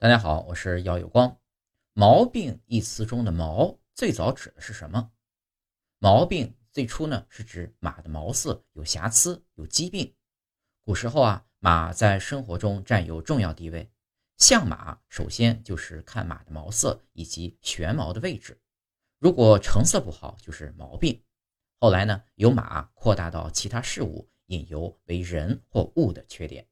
大家好我是姚有光。毛病一词中的毛最早指的是什么？毛病最初呢是指马的毛色有瑕疵有疾病。古时候啊马在生活中占有重要地位相马首先就是看马的毛色以及旋毛的位置。如果成色不好就是毛病。后来呢由马扩大到其他事物引由为人或物的缺点。